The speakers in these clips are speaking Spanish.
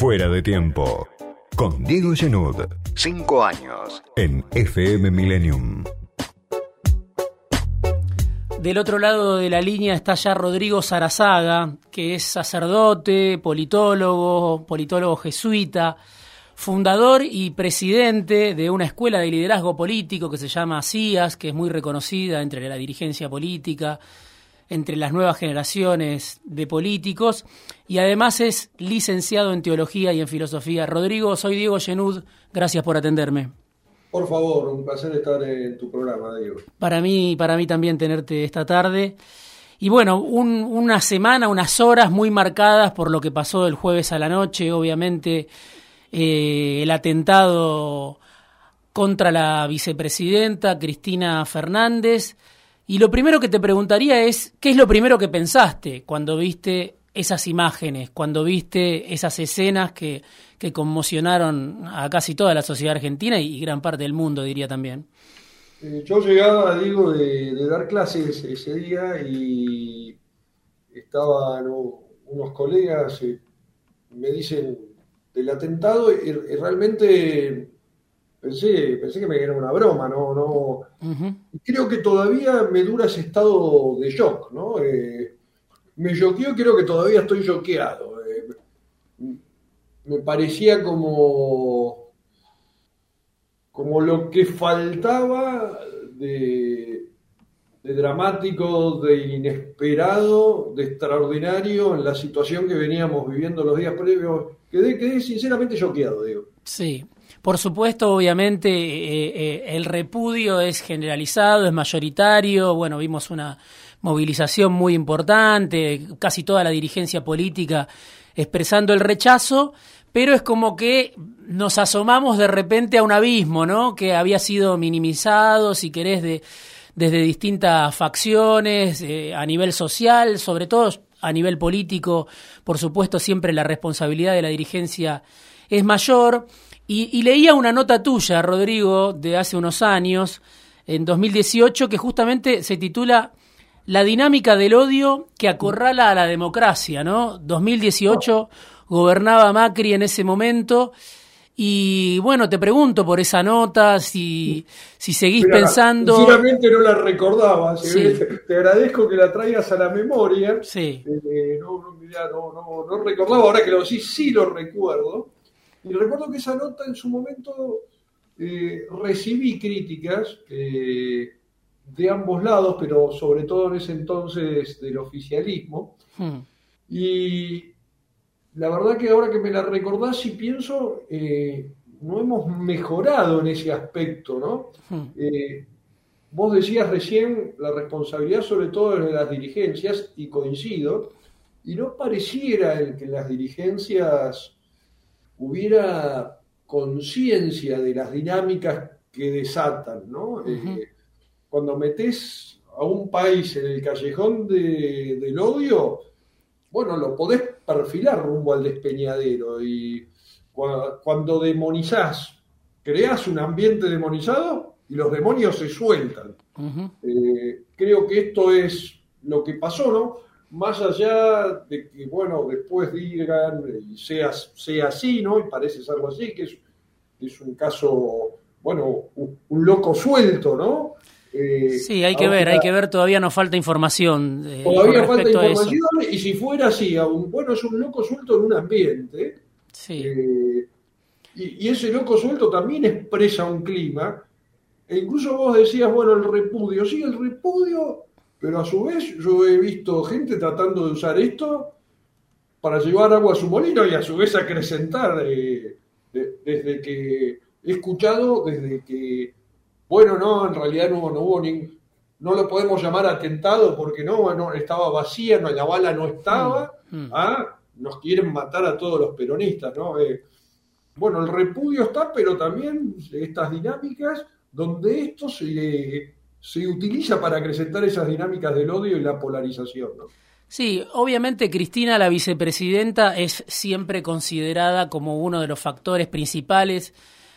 Fuera de tiempo. Con Diego Genud. Cinco años. En FM Millennium. Del otro lado de la línea está ya Rodrigo Sarazaga, que es sacerdote, politólogo, politólogo jesuita, fundador y presidente de una escuela de liderazgo político que se llama CIAS, que es muy reconocida entre la dirigencia política, entre las nuevas generaciones de políticos, y además es licenciado en teología y en filosofía. Rodrigo, soy Diego Genud, gracias por atenderme. Por favor, un placer estar en tu programa, Diego. Para mí, para mí también tenerte esta tarde. Y bueno, una semana, unas horas muy marcadas por lo que pasó el jueves a la noche, obviamente eh, el atentado contra la vicepresidenta Cristina Fernández. Y lo primero que te preguntaría es, ¿qué es lo primero que pensaste cuando viste esas imágenes, cuando viste esas escenas que, que conmocionaron a casi toda la sociedad argentina y, gran parte del mundo, diría también. Eh, yo llegaba, digo, de, dar clases ese día y estaban unos colegas, eh, me dicen del atentado y, realmente pensé, pensé que me era una broma, ¿no? no Creo que todavía me dura ese estado de shock, ¿no? Eh, me choqueó, creo que todavía estoy choqueado. Eh, me parecía como, como lo que faltaba de, dramático, de inesperado, de extraordinario en la situación que veníamos viviendo los días previos. Quedé, quedé sinceramente choqueado, digo. Sí. Por supuesto, obviamente, eh, eh, el repudio es generalizado, es mayoritario. Bueno, vimos una movilización muy importante, casi toda la dirigencia política expresando el rechazo, pero es como que nos asomamos de repente a un abismo, ¿no? Que había sido minimizado, si querés, de, desde distintas facciones, eh, a nivel social, sobre todo a nivel político, por supuesto, siempre la responsabilidad de la dirigencia es mayor. Y, y leía una nota tuya, Rodrigo, de hace unos años, en 2018, que justamente se titula la dinámica del odio que acorrala a la democracia, ¿no? 2018 gobernaba Macri en ese momento. Y bueno, te pregunto por esa nota, si, si seguís pensando. Sinceramente no la recordaba. Te, agradezco que la traigas a la memoria. Sí. Eh, no, no, no, recordaba, ahora que lo sí, sí lo recuerdo. Y recuerdo que esa nota en su momento eh, recibí críticas. Eh, de ambos lados, pero sobre todo en ese entonces del oficialismo. Hmm. Y la verdad que ahora que me la recordás y pienso, eh, no hemos mejorado en ese aspecto, ¿no? Hmm. Vos decías recién la responsabilidad sobre todo de las dirigencias, y coincido, y no pareciera el que las dirigencias hubiera conciencia de las dinámicas que desatan, ¿no? Eh, cuando metes a un país en el callejón del odio, bueno, lo podés perfilar rumbo al despeñadero. Y cuando demonizás, creás un ambiente demonizado y los demonios se sueltan. Eh, creo que esto es lo que pasó, ¿no? Más allá de que, bueno, después digan y sea, sea así, ¿no? Y parece algo así, que es, es un caso, bueno, un loco suelto, ¿no? Eh, sí, hay que ver, hay que ver, todavía nos falta información. Eh, todavía falta información y si fuera así, aún, bueno, es un loco suelto en un ambiente. Sí. Eh, y, ese loco suelto también expresa un clima. E incluso vos decías, bueno, el repudio, sí, el repudio, pero a su vez yo he visto gente tratando de usar esto para llevar agua a su molino y a su vez acrecentar desde que he escuchado, desde que bueno, no, en realidad no, no hubo ni, no lo podemos llamar atentado porque no, no estaba vacía, no, la bala no estaba, mm, mm. ¿ah? nos quieren matar a todos los peronistas, ¿no? Eh, bueno, el repudio está, pero también estas dinámicas donde esto se, se utiliza para acrecentar esas dinámicas del odio y la polarización. Sí, obviamente Cristina, la vicepresidenta, es siempre considerada como uno de los factores principales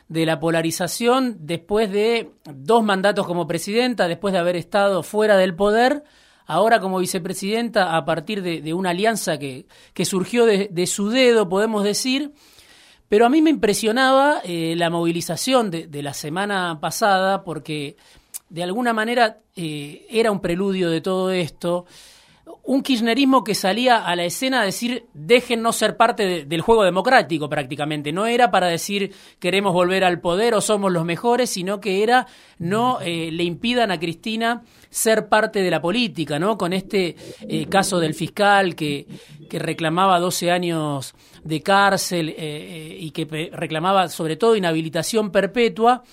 de la polarización después de dos mandatos como presidenta, después de haber estado fuera del poder, ahora como vicepresidenta a partir de, una alianza que, que surgió de, su dedo, podemos decir. Pero a mí me impresionaba eh, la movilización de, la semana pasada porque de alguna manera eh, era un preludio de todo esto un kirchnerismo que salía a la escena a decir déjennos ser parte del juego democrático prácticamente. No era para decir queremos volver al poder o somos los mejores, sino que era no eh, le impidan a Cristina ser parte de la política, ¿no? Con este eh, caso del fiscal que, que, reclamaba 12 años de cárcel y que reclamaba sobre todo inhabilitación perpetua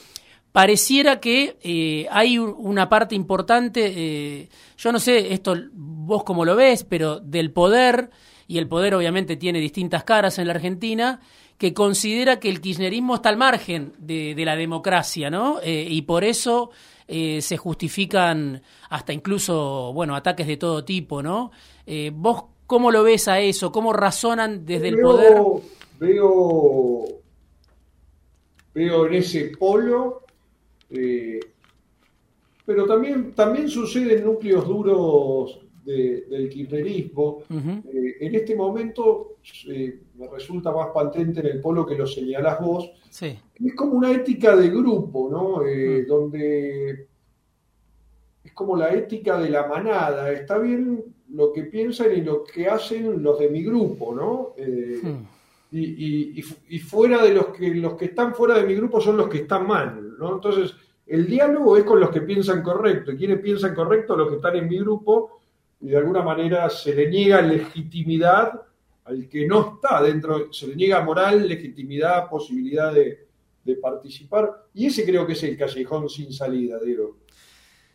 pareciera que eh, hay una parte importante, eh, yo no sé esto vos cómo lo ves, pero del poder, y el poder obviamente tiene distintas caras en la Argentina, que considera que el kirchnerismo está al margen de, la democracia, ¿no? Eh, y por eso se justifican hasta incluso, bueno, ataques de todo tipo, ¿no? ¿Vos cómo lo ves a eso? ¿Cómo razonan desde el poder? Veo, veo en ese polo eh, pero también, también sucede en núcleos duros del kirchnerismo. Eh, en este momento eh, me resulta más patente en el polo que lo señalás vos. Es como una ética de grupo, ¿no? Mm. Donde es como la ética de la manada. Está bien lo que piensan y lo que hacen los de mi grupo, ¿no? Mm. y, y, fuera de los que los que están fuera de mi grupo son los que están mal, Entonces, el diálogo es con los que piensan correcto, y quienes piensan correcto, los que están en mi grupo, y de alguna manera se le niega legitimidad al que no está dentro, se le niega moral, legitimidad, posibilidad de, participar, y ese creo que es el callejón sin salida, digo.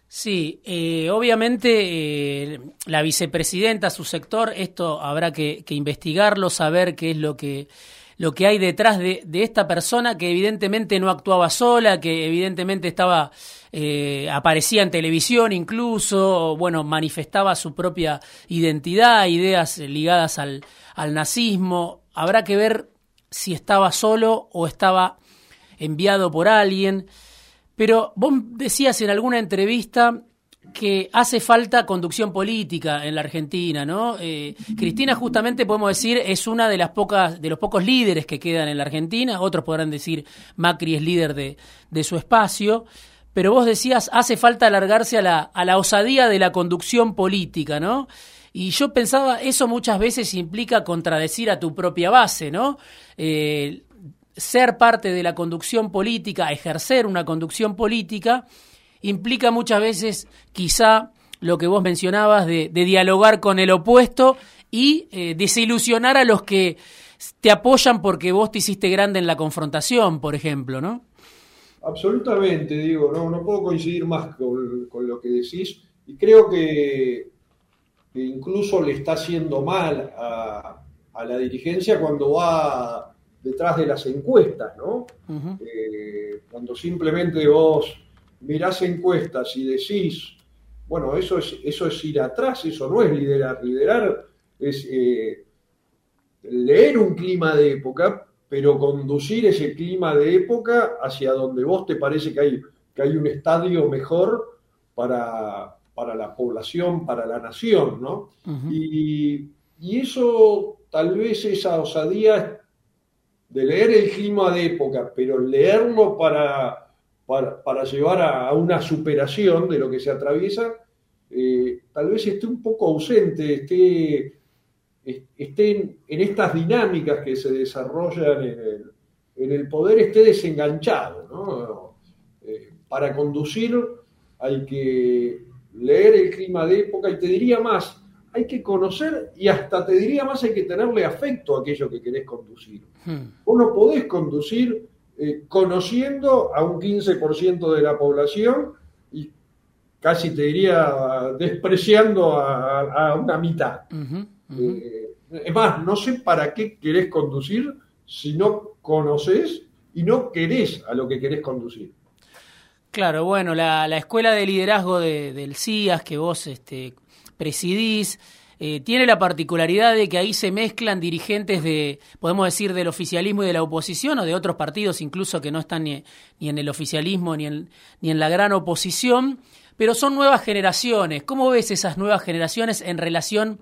Sí, eh, obviamente eh, la vicepresidenta, su sector, esto habrá que investigarlo, saber qué es lo que lo que hay detrás de, esta persona que evidentemente no actuaba sola, que evidentemente estaba eh, aparecía en televisión incluso, bueno, manifestaba su propia identidad, ideas ligadas al, al nazismo. Habrá que ver si estaba solo o estaba enviado por alguien. Pero vos decías en alguna entrevista que hace falta conducción política en la Argentina, ¿no? Eh, Cristina justamente podemos decir es una de las pocas de los pocos líderes que quedan en la Argentina. Otros podrán decir Macri es líder de, de su espacio, pero vos decías hace falta alargarse a la, a la osadía de la conducción política, ¿no? Y yo pensaba eso muchas veces implica contradecir a tu propia base, ¿no? Eh, ser parte de la conducción política, ejercer una conducción política implica muchas veces quizá lo que vos mencionabas de, dialogar con el opuesto y eh, desilusionar a los que te apoyan porque vos te hiciste grande en la confrontación, por ejemplo, ¿no? Absolutamente, digo, no, no puedo coincidir más con, lo que decís y creo que, incluso le está haciendo mal a, la dirigencia cuando va detrás de las encuestas, ¿no? Eh, cuando simplemente vos mirás encuestas y decís, bueno, eso es, eso es ir atrás, eso no es liderar. Liderar es eh, leer un clima de época, pero conducir ese clima de época hacia donde vos te parece que hay, que hay un estadio mejor para, la población, para la nación, ¿no? y, y eso, tal vez esa osadía de leer el clima de época, pero leerlo para para, llevar a, una superación de lo que se atraviesa, eh, tal vez esté un poco ausente, esté, esté en, estas dinámicas que se desarrollan en el, poder, esté desenganchado. Eh, para conducir hay que leer el clima de época y te diría más, hay que conocer y hasta te diría más, hay que tenerle afecto a aquello que querés conducir. Hmm. Vos no podés conducir eh, conociendo a un 15% de la población y casi te diría despreciando a, una mitad. Eh, es más, no sé para qué querés conducir si no conoces y no querés a lo que querés conducir. Claro, bueno, la, escuela de liderazgo del CIAS que vos este, presidís, eh, tiene la particularidad de que ahí se mezclan dirigentes de, podemos decir, del oficialismo y de la oposición, o de otros partidos incluso que no están ni, en el oficialismo ni en, ni en la gran oposición, pero son nuevas generaciones. ¿Cómo ves esas nuevas generaciones en relación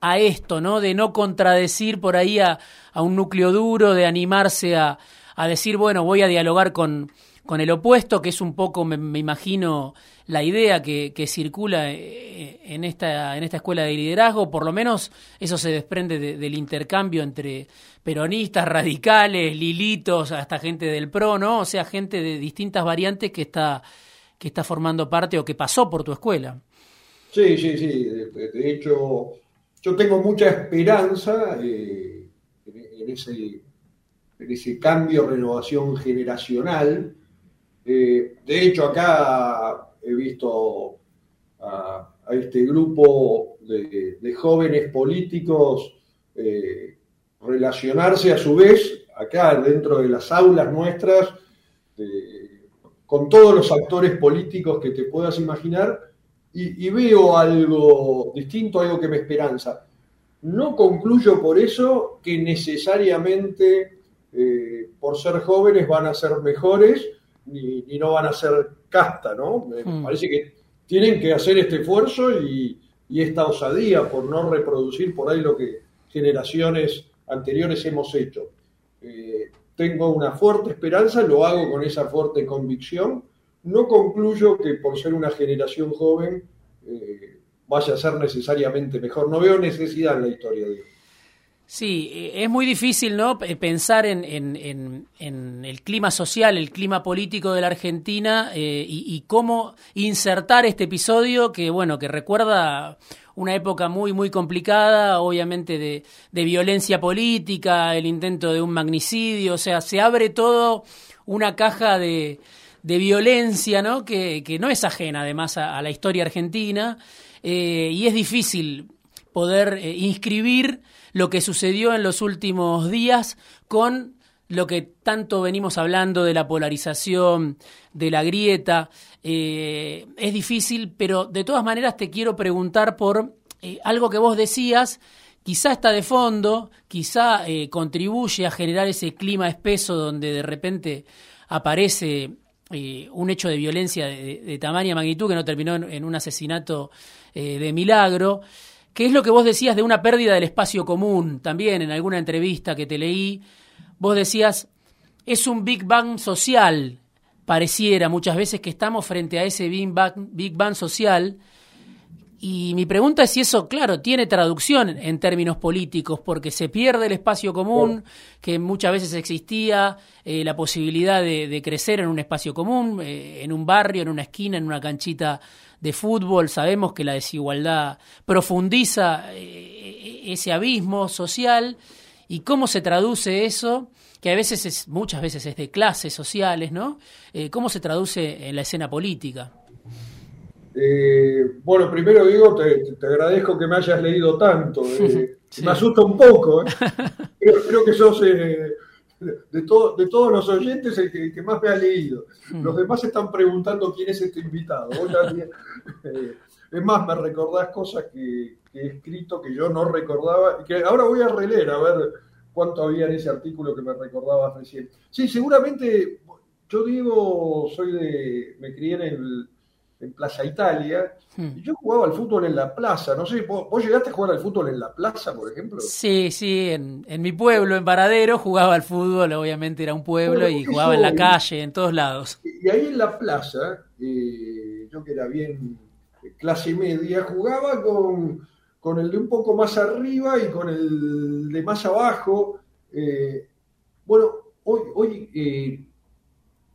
a esto, ¿no? De no contradecir por ahí a, un núcleo duro, de animarse a, a, decir, bueno, voy a dialogar con, con el opuesto, que es un poco, me, imagino, la idea que, circula eh, en esta, en esta escuela de liderazgo, por lo menos eso se desprende del intercambio entre peronistas, radicales, lilitos, hasta gente del PRO, ¿no? O sea, gente de distintas variantes que está, que está formando parte o que pasó por tu escuela. Sí, sí, sí. De, hecho, yo tengo mucha esperanza eh, en, ese, en ese cambio, renovación generacional eh, de hecho, acá he visto a, este grupo de, jóvenes políticos eh, relacionarse a su vez, acá dentro de las aulas nuestras, con todos los actores políticos que te puedas imaginar, y, veo algo distinto, algo que me esperanza. No concluyo por eso que necesariamente eh, por ser jóvenes van a ser mejores, ni, no van a ser casta, ¿no? Me hmm. parece que tienen que hacer este esfuerzo y, esta osadía por no reproducir por ahí lo que generaciones anteriores hemos hecho. Eh, tengo una fuerte esperanza, lo hago con esa fuerte convicción. No concluyo que por ser una generación joven eh, vaya a ser necesariamente mejor. No veo necesidad en la historia de Sí, eh, es muy difícil ¿no? pensar en, en, en, el clima social, el clima político de la Argentina eh, y, cómo insertar este episodio que, bueno, que recuerda una época muy, muy complicada, obviamente de, violencia política, el intento de un magnicidio, o sea, se abre todo una caja de, de violencia ¿no? Que, que no es ajena además a, la historia argentina eh, y es difícil poder inscribir lo que sucedió en los últimos días con lo que tanto venimos hablando de la polarización, de la grieta. Eh, es difícil, pero de todas maneras te quiero preguntar por eh, algo que vos decías, quizá está de fondo, quizá eh, contribuye a generar ese clima espeso donde de repente aparece un hecho de violencia de, de, tamaña magnitud que no terminó en un asesinato de milagro. ¿Qué es lo que vos decías de una pérdida del espacio común? También en alguna entrevista que te leí, vos decías, es un Big Bang social, pareciera muchas veces que estamos frente a ese Big Bang, Big Bang social. Y mi pregunta es si eso, claro, tiene traducción en términos políticos, porque se pierde el espacio común, que muchas veces existía, eh, la posibilidad de, crecer en un espacio común, eh, en un barrio, en una esquina, en una canchita de fútbol, sabemos que la desigualdad profundiza eh, ese abismo social y cómo se traduce eso, que a veces es, muchas veces es de clases sociales, ¿no? Eh, ¿Cómo se traduce en la escena política? Eh, bueno, primero digo, te, agradezco que me hayas leído tanto. Me asusta un poco. Creo, que sos de, todo, de todos los oyentes el que, más me ha leído. Mm. Los demás están preguntando quién es este invitado. Eh, es más, me recordás cosas que, he escrito que yo no recordaba y que ahora voy a releer a ver cuánto había en ese artículo que me recordabas recién. Sí, seguramente, yo digo, soy de, me crié en el en Plaza Italia. Hmm. yo jugaba al fútbol en la plaza. No sé, ¿vos, llegaste a jugar al fútbol en la plaza, por ejemplo? Sí, sí, en, mi pueblo, en Paradero, jugaba al fútbol. Obviamente era un pueblo y jugaba en la calle, en todos lados. Y ahí en la plaza, eh, yo que era bien clase media, jugaba con, con, el de un poco más arriba y con el de más abajo. Eh, bueno, hoy, hoy eh,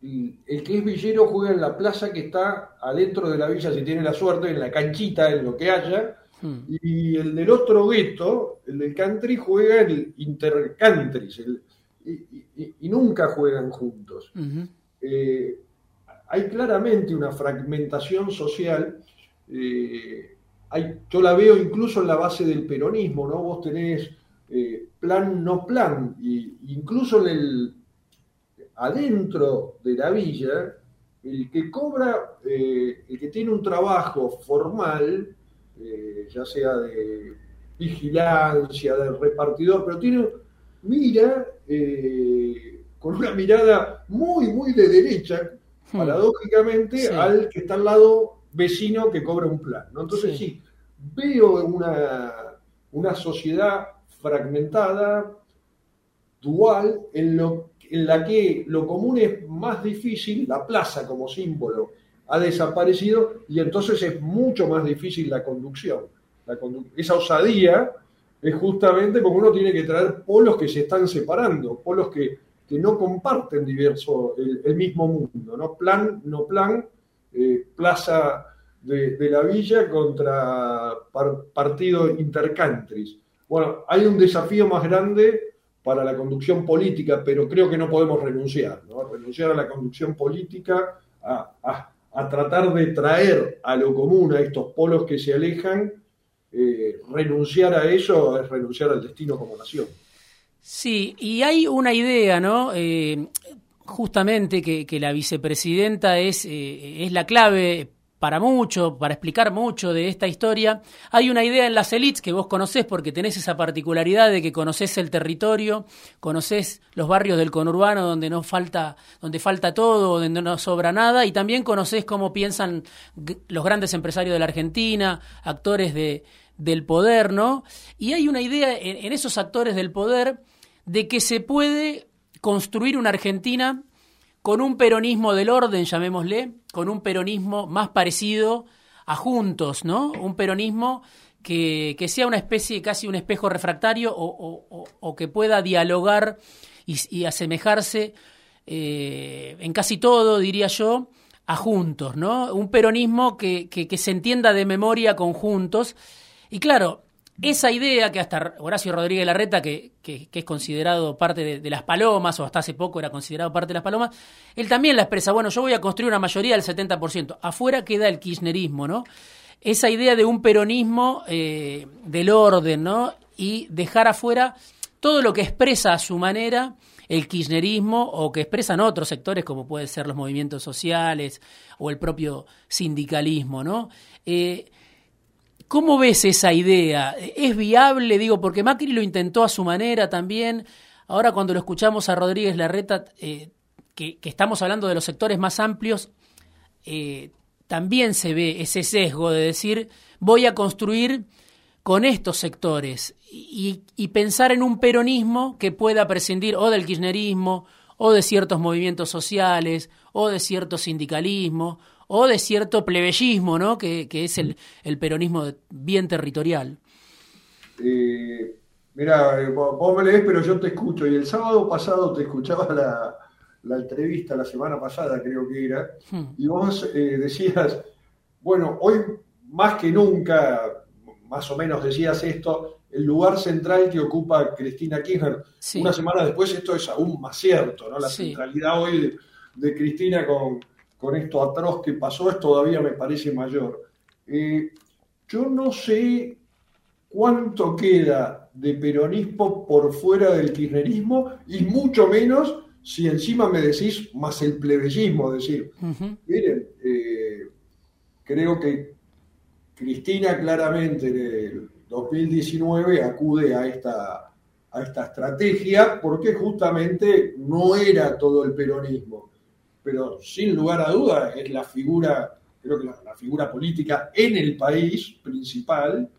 el que es villero juega en la plaza que está adentro de la villa, si tiene la suerte, en la canchita, en lo que haya. Hmm. Y el del otro gueto, el del country, juega en el intercountry. y, nunca juegan juntos. Eh, hay claramente una fragmentación social. Eh, hay, yo la veo incluso en la base del peronismo, ¿no? Vos tenés eh, plan, no plan, y incluso en el adentro de la villa, el que cobra, eh, el que tiene un trabajo formal, eh, ya sea de vigilancia, de repartidor, pero tiene, mira eh, con una mirada muy, muy de derecha, hmm. paradójicamente, al que está al lado vecino que cobra un plan. ¿no? Entonces sí, veo una, una sociedad fragmentada, dual, en, lo, en la que lo común es más difícil, la plaza como símbolo ha desaparecido y entonces es mucho más difícil la conducción. Esa osadía es justamente porque uno tiene que traer polos que se están separando, polos que, no comparten diverso el, mismo mundo, ¿no? Plan, no plan, eh, plaza de, la villa contra partido intercountries. Bueno, hay un desafío más grande para la conducción política, pero creo que no podemos renunciar, ¿no? Renunciar a la conducción política, a, tratar de traer a lo común a estos polos que se alejan, eh, renunciar a eso es renunciar al destino como nación. Sí, y hay una idea, ¿no? Eh, justamente que, la vicepresidenta es, eh, es la clave para mucho, para explicar mucho de esta historia. Hay una idea en las elites que vos conocés porque tenés esa particularidad de que conocés el territorio, conocés los barrios del conurbano donde no falta, donde falta todo, donde no sobra nada, y también conocés cómo piensan los grandes empresarios de la Argentina, actores de, del poder, ¿no? Y hay una idea en esos actores del poder de que se puede construir una Argentina con un peronismo del orden, llamémosle, con un peronismo más parecido a Juntos, ¿no? Un peronismo que, sea una especie, casi un espejo refractario o, que pueda dialogar y, asemejarse eh, en casi todo, diría yo, a Juntos, ¿no? Un peronismo que, que se entienda de memoria con Juntos. Y claro, esa idea que hasta Horacio Rodríguez Larreta, que, que, es considerado parte de, las palomas, o hasta hace poco era considerado parte de las palomas, él también la expresa, bueno, yo voy a construir una mayoría del 70%. Afuera queda el kirchnerismo, ¿no? Esa idea de un peronismo eh, del orden, ¿no? Y dejar afuera todo lo que expresa a su manera el kirchnerismo o que expresan otros sectores como pueden ser los movimientos sociales o el propio sindicalismo, ¿no? Eh, ¿Cómo ves esa idea? ¿Es viable? Digo, porque Macri lo intentó a su manera también. Ahora cuando lo escuchamos a Rodríguez Larreta, eh, que, estamos hablando de los sectores más amplios, eh, también se ve ese sesgo de decir, voy a construir con estos sectores y, y, pensar en un peronismo que pueda prescindir o del kirchnerismo o de ciertos movimientos sociales o de cierto sindicalismo o de cierto plebeyismo, ¿no? que, es el, peronismo bien territorial. Eh, mira, eh, vos me lees, pero yo te escucho. Y el sábado pasado te escuchaba la, entrevista, la semana pasada creo que era, hmm. y vos eh, decías, bueno, hoy más que nunca, más o menos decías esto, el lugar central que ocupa Cristina Kirchner. Una semana después esto es aún más cierto, ¿no? La centralidad hoy de Cristina con, con esto atroz que pasó, es todavía me parece mayor. Eh, yo no sé cuánto queda de peronismo por fuera del kirchnerismo y mucho menos si encima me decís más el plebeyismo, decir, miren, eh, creo que Cristina claramente en el 2019 acude a esta, a esta estrategia porque justamente no era todo el peronismo pero sin lugar a duda es la figura, creo que la, figura política en el país principal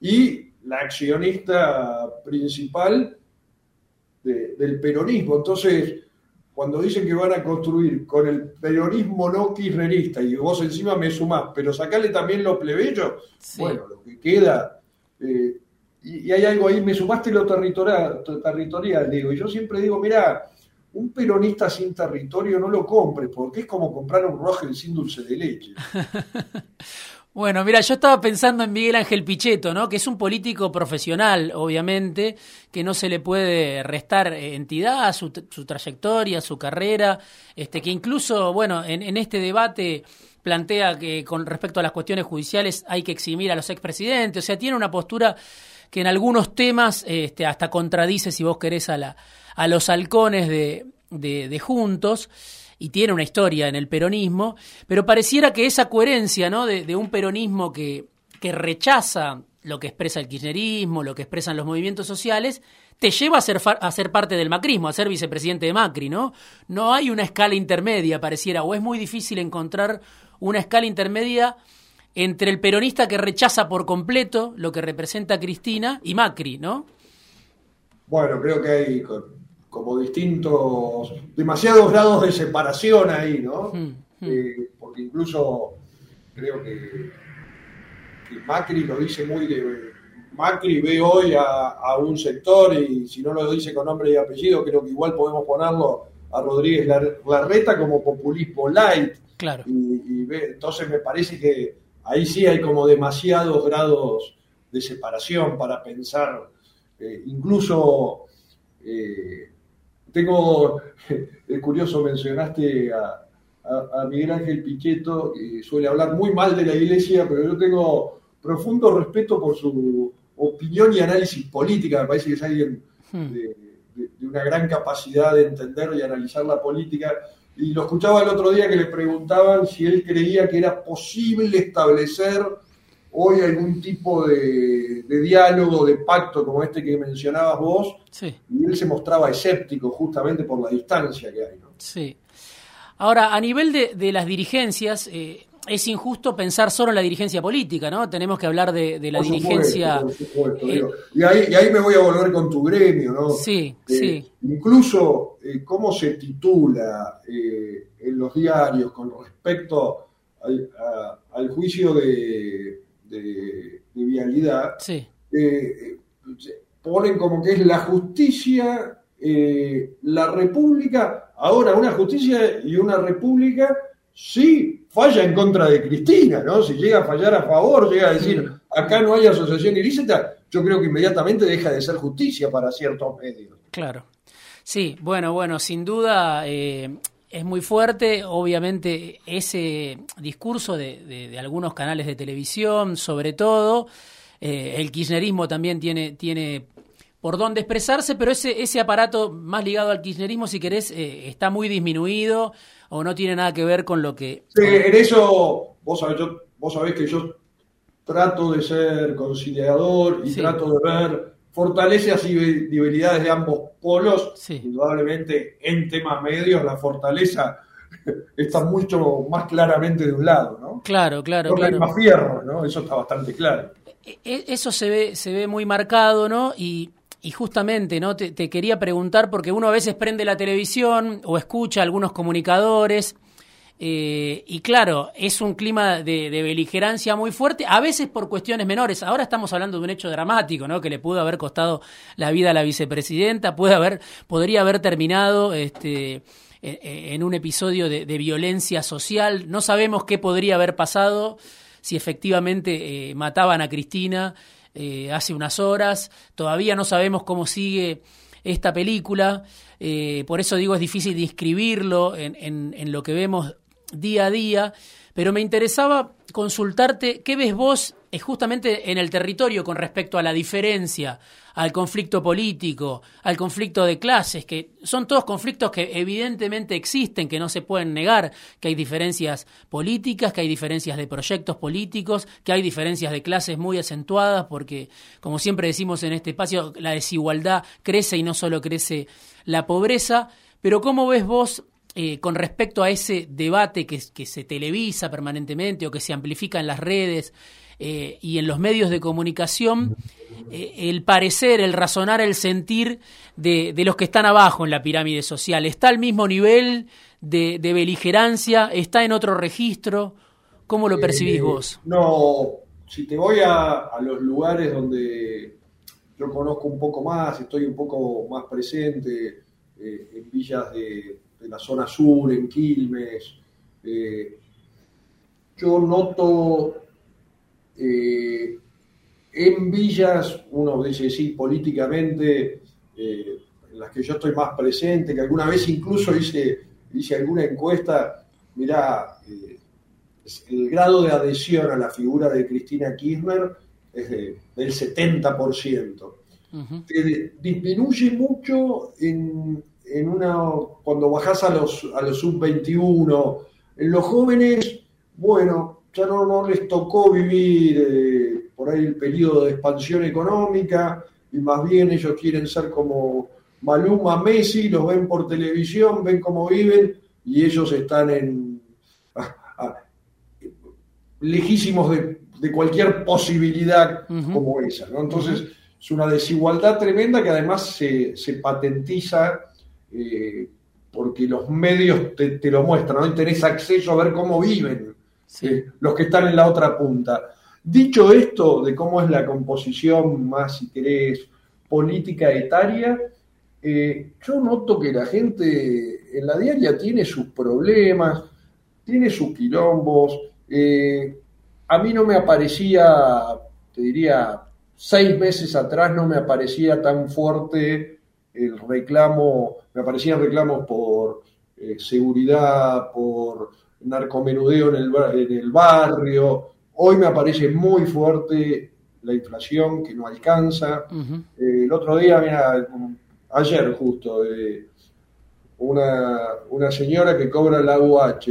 y la accionista principal del peronismo. Entonces, cuando dicen que van a construir con el peronismo no kirchnerista y vos encima me sumás, pero sacarle también los plebeyos, bueno, lo que queda, eh, y, hay algo ahí, me sumaste lo territorial, territorial, digo, y yo siempre digo, mira, un peronista sin territorio no lo compre, porque es como comprar un Rogel sin dulce de leche. Bueno, mira, yo estaba pensando en Miguel Ángel Pichetto, ¿no? Que es un político profesional, obviamente, que no se le puede restar entidad, su, su trayectoria, su carrera, este, que incluso, bueno, en, en, este debate plantea que con respecto a las cuestiones judiciales hay que eximir a los expresidentes, o sea, tiene una postura que en algunos temas este, hasta contradice, si vos querés, a la, a los halcones de, de, Juntos y tiene una historia en el peronismo, pero pareciera que esa coherencia ¿no? de, un peronismo que, que rechaza lo que expresa el kirchnerismo, lo que expresan los movimientos sociales, te lleva a ser, a ser parte del macrismo, a ser vicepresidente de Macri, ¿no? No hay una escala intermedia, pareciera, o es muy difícil encontrar una escala intermedia entre el peronista que rechaza por completo lo que representa Cristina y Macri, ¿no? Bueno, creo que hay como distintos, demasiados grados de separación ahí, ¿no? Hmm, hmm. Eh, porque incluso creo que, Macri lo dice muy de... Macri ve hoy a, un sector y si no lo dice con nombre y apellido, creo que igual podemos ponerlo a Rodríguez Larreta como populismo light. Claro. Y, entonces me parece que ahí sí hay como demasiados grados de separación para pensar, eh, incluso eh, tengo, es curioso, mencionaste a, Miguel Ángel Pichetto, que suele hablar muy mal de la iglesia, pero yo tengo profundo respeto por su opinión y análisis política, me parece que es alguien hmm. de, de una gran capacidad de entender y analizar la política y lo escuchaba el otro día que le preguntaban si él creía que era posible establecer hoy algún tipo de, diálogo, de pacto como este que mencionabas vos. Y él se mostraba escéptico justamente por la distancia que hay. ¿no? Sí. Ahora, a nivel de, las dirigencias, eh, es injusto pensar solo en la dirigencia política, ¿no? Tenemos que hablar de, la dirigencia. Eh, y, ahí, me voy a volver con tu gremio, ¿no? Sí, eh, sí. Incluso cómo se titula en los diarios con respecto al, juicio de, vialidad, sí. ponen como que es la justicia, la república, ahora una justicia y una república sí falla en contra de Cristina, ¿no? Si llega a fallar a favor, llega a decir, acá no hay asociación ilícita, yo creo que inmediatamente deja de ser justicia para ciertos medios. Claro. Sí, bueno, bueno, sin duda eh, es muy fuerte, obviamente, ese discurso de, algunos canales de televisión, sobre todo. Eh, el kirchnerismo también tiene, tiene por dónde expresarse, pero ese, ese aparato más ligado al kirchnerismo, si querés, eh, está muy disminuido o no tiene nada que ver con lo que... Sí, en eso vos sabés, vos sabés que yo trato de ser conciliador y trato de ver fortalezas y debilidades de ambos polos. Indudablemente en temas medios la fortaleza está mucho más claramente de un lado, ¿no? Claro, claro, Porque claro. Hay más fierro, ¿no? Eso está bastante claro. E, e, eso se ve, se ve muy marcado, ¿no? Y y justamente, ¿no? Te, quería preguntar, porque uno a veces prende la televisión o escucha a algunos comunicadores, eh, y claro, es un clima de, beligerancia muy fuerte, a veces por cuestiones menores. Ahora estamos hablando de un hecho dramático, ¿no? Que le pudo haber costado la vida a la vicepresidenta, puede haber, podría haber terminado este, en un episodio de, violencia social. No sabemos qué podría haber pasado si efectivamente eh, mataban a Cristina eh, hace unas horas. Todavía no sabemos cómo sigue esta película. Por eso digo, es difícil describirlo en, lo que vemos día a día. Pero me interesaba consultarte qué ves vos es justamente en el territorio con respecto a la diferencia, al conflicto político, al conflicto de clases, que son todos conflictos que evidentemente existen, que no se pueden negar, que hay diferencias políticas, que hay diferencias de proyectos políticos, que hay diferencias de clases muy acentuadas, porque como siempre decimos en este espacio, la desigualdad crece y no solo crece la pobreza. Pero ¿cómo ves vos eh, con respecto a ese debate que, que, se televisa permanentemente o que se amplifica en las redes eh, y en los medios de comunicación, eh, el parecer, el razonar, el sentir de, los que están abajo en la pirámide social. ¿Está al mismo nivel de, beligerancia? ¿Está en otro registro? ¿Cómo lo percibís vos? No, si te voy a, a los lugares donde yo conozco un poco más, estoy un poco más presente, en villas de de la zona sur, en Quilmes. Eh, yo noto eh, en villas, uno dice sí, políticamente, eh, en las que yo estoy más presente, que alguna vez incluso hice, hice alguna encuesta, mirá, el grado de adhesión a la figura de Cristina Kirchner es del 70%. disminuye mucho en, en una, cuando bajás a los, a los sub-21, en los jóvenes, bueno, ya no, no les tocó vivir eh, por ahí el periodo de expansión económica y más bien ellos quieren ser como Maluma, Messi, los ven por televisión, ven cómo viven y ellos están en... lejísimos de, cualquier posibilidad como esa. ¿no? Entonces, es una desigualdad tremenda que además se, patentiza eh, porque los medios te, lo muestran, ¿no? y tenés acceso a ver cómo viven eh, los que están en la otra punta. Dicho esto de cómo es la composición más, si querés, política etaria, eh, yo noto que la gente en la diaria tiene sus problemas, tiene sus quilombos. Eh, a mí no me aparecía, te diría, seis meses atrás no me aparecía tan fuerte el reclamo, me aparecían reclamos por eh, seguridad, por narcomenudeo en el, en el barrio. Hoy me aparece muy fuerte la inflación que no alcanza. el otro día, mira, ayer justo, eh, una, una, señora que cobra la UH.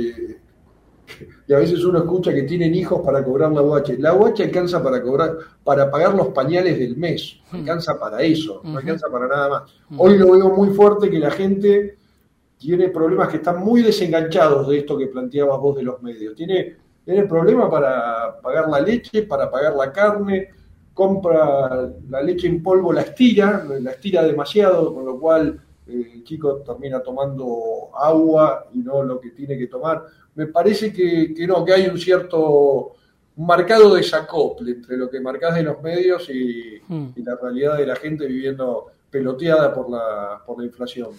Y a veces uno escucha que tienen hijos para cobrar la UH. La UH alcanza para cobrar, para pagar los pañales del mes. Hmm. Alcanza para eso, no alcanza para nada más. Hmm. Hoy lo veo muy fuerte que la gente tiene problemas que están muy desenganchados de esto que planteabas vos de los medios. Tiene, tiene problemas para pagar la leche, para pagar la carne, compra la leche en polvo, la estira, la estira demasiado, con lo cual el chico termina tomando agua y no lo que tiene que tomar. Me parece que, no, que hay un cierto marcado desacople entre lo que marcas de los medios y, hmm. y, la realidad de la gente viviendo peloteada por la, por la inflación.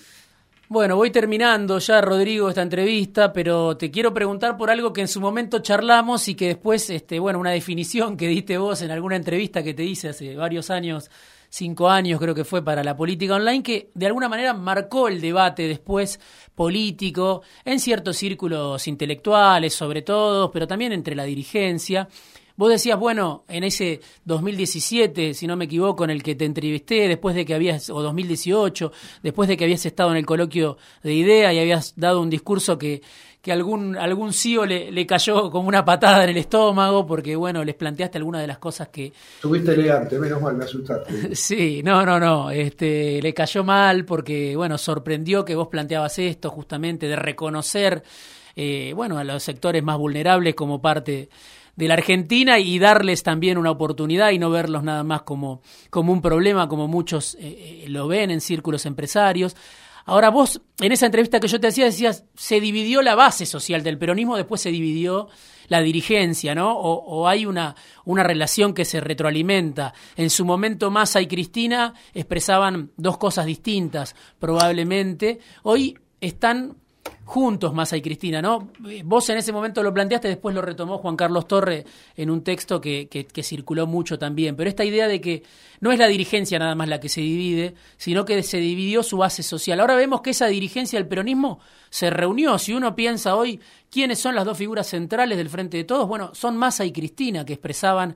Bueno, voy terminando ya, Rodrigo, esta entrevista, pero te quiero preguntar por algo que en su momento charlamos y que después, este, bueno, una definición que diste vos en alguna entrevista que te hice hace varios años, cinco años creo que fue para la política online, que de alguna manera marcó el debate después político en ciertos círculos intelectuales, sobre todo, pero también entre la dirigencia. Vos decías, bueno, en ese 2017, si no me equivoco, en el que te entrevisté, después de que habías, o 2018, después de que habías estado en el coloquio de idea y habías dado un discurso que, que algún, algún CEO le, le, cayó como una patada en el estómago, porque bueno, les planteaste algunas de las cosas que. Tuviste elegante, menos mal, me asustaste. sí, no, no, no. Este, le cayó mal porque, bueno, sorprendió que vos planteabas esto, justamente, de reconocer, eh, bueno, a los sectores más vulnerables como parte de la Argentina y darles también una oportunidad y no verlos nada más como, como un problema, como muchos eh, eh, lo ven en círculos empresarios. Ahora vos, en esa entrevista que yo te hacía, decías, se dividió la base social del peronismo, después se dividió la dirigencia, ¿no? O, hay una, una relación que se retroalimenta. En su momento Massa y Cristina expresaban dos cosas distintas, probablemente. Hoy están juntos Massa y Cristina, ¿no? Vos en ese momento lo planteaste, después lo retomó Juan Carlos Torre en un texto que, que, circuló mucho también, pero esta idea de que no es la dirigencia nada más la que se divide, sino que se dividió su base social. Ahora vemos que esa dirigencia del peronismo se reunió, si uno piensa hoy quiénes son las dos figuras centrales del Frente de Todos, bueno, son Massa y Cristina que expresaban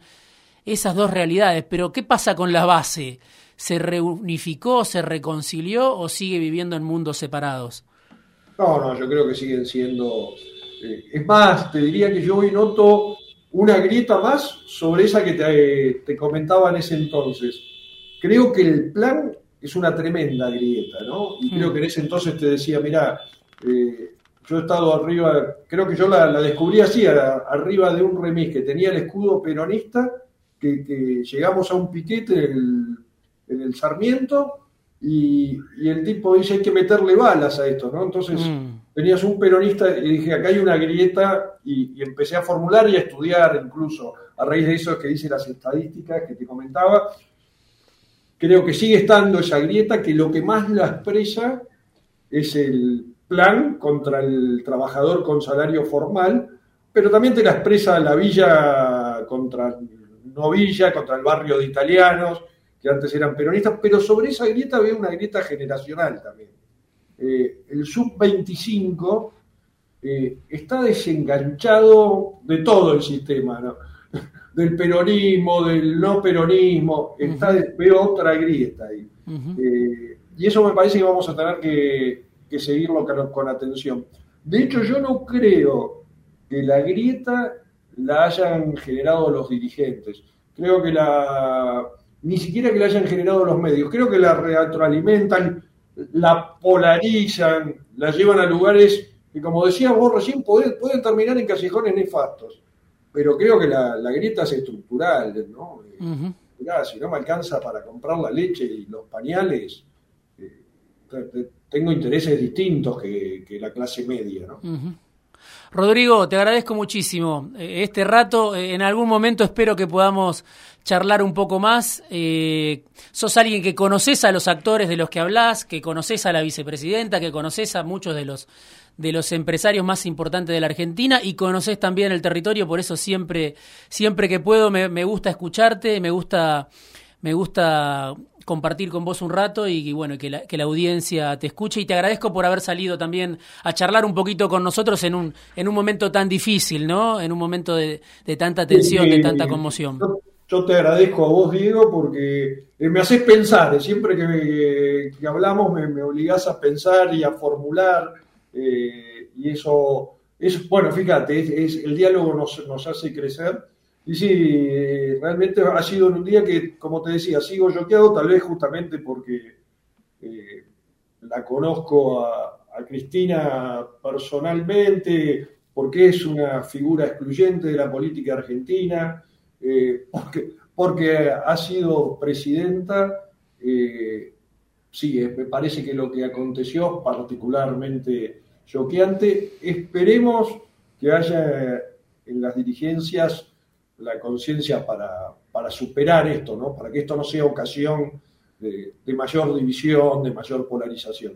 esas dos realidades, pero ¿qué pasa con la base? ¿Se reunificó, se reconcilió o sigue viviendo en mundos separados? No, no, yo creo que siguen siendo. Eh, es más, te diría que yo hoy noto una grieta más sobre esa que te, comentaba en ese entonces. Creo que el plan es una tremenda grieta, ¿no? Y creo hmm. que en ese entonces te decía, mira, eh, yo he estado arriba, creo que yo la, descubrí así, arriba de un remis que tenía el escudo peronista, que, llegamos a un piquete en el, en el Sarmiento y, el tipo dice hay que meterle balas a esto, ¿no? Entonces mm. tenías un peronista y dije acá hay una grieta y, empecé a formular y a estudiar incluso a raíz de eso que dice las estadísticas que te comentaba. Creo que sigue estando esa grieta que lo que más la expresa es el plan contra el trabajador con salario formal, pero también te la expresa la villa contra no villa, contra el barrio de italianos, que antes eran peronistas, pero sobre esa grieta había una grieta generacional también. Eh, el sub-25 eh, está desenganchado de todo el sistema, ¿no? del peronismo, del no peronismo, está, veo otra grieta ahí. Eh, y eso me parece que vamos a tener que, que seguirlo con, con, atención. De hecho, yo no creo que la grieta la hayan generado los dirigentes. Creo que la, ni siquiera que la hayan generado los medios. Creo que la retroalimentan, la polarizan, la llevan a lugares que, como decías vos recién, pueden, terminar en callejones nefastos. pero creo que la, grieta es estructural, ¿no? si no me alcanza para comprar la leche y los pañales, eh, tengo intereses distintos que, la clase media, ¿no? Rodrigo, te agradezco muchísimo eh, este rato. Eh, en algún momento espero que podamos charlar un poco más. Eh, sos alguien que conoces a los actores de los que hablas, que conoces a la vicepresidenta, que conoces a muchos de los de los empresarios más importantes de la Argentina y conoces también el territorio, por eso siempre, siempre que puedo me, me gusta escucharte, me gusta, me gusta compartir con vos un rato y, bueno, que la, que la audiencia te escuche y te agradezco por haber salido también a charlar un poquito con nosotros en un, en un momento tan difícil, ¿no? En un momento de, tanta tensión, de tanta conmoción. Yo, te agradezco a vos, Diego, porque eh, me haces pensar, eh, siempre que, que hablamos me, me, obligás a pensar y a formular, eh, y eso, es, bueno, fíjate, es, el diálogo nos, nos hace crecer y sí, realmente ha sido un día que, como te decía, sigo choqueado, tal vez justamente porque eh, la conozco a, Cristina personalmente, porque es una figura excluyente de la política argentina, eh, porque, ha sido presidenta. Eh, sí, me parece que lo que aconteció particularmente choqueante. Esperemos que haya en las dirigencias la conciencia para, para, superar esto, ¿no? para que esto no sea ocasión de, mayor división, de mayor polarización.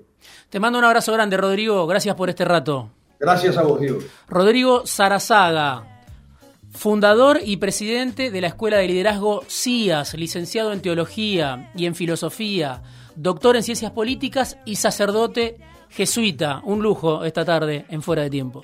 Te mando un abrazo grande, Rodrigo. Gracias por este rato. Gracias a vos, Diego. Rodrigo Sarazaga, fundador y presidente de la Escuela de Liderazgo CIAS, licenciado en Teología y en Filosofía, doctor en Ciencias Políticas y sacerdote jesuita. Un lujo esta tarde en Fuera de Tiempo.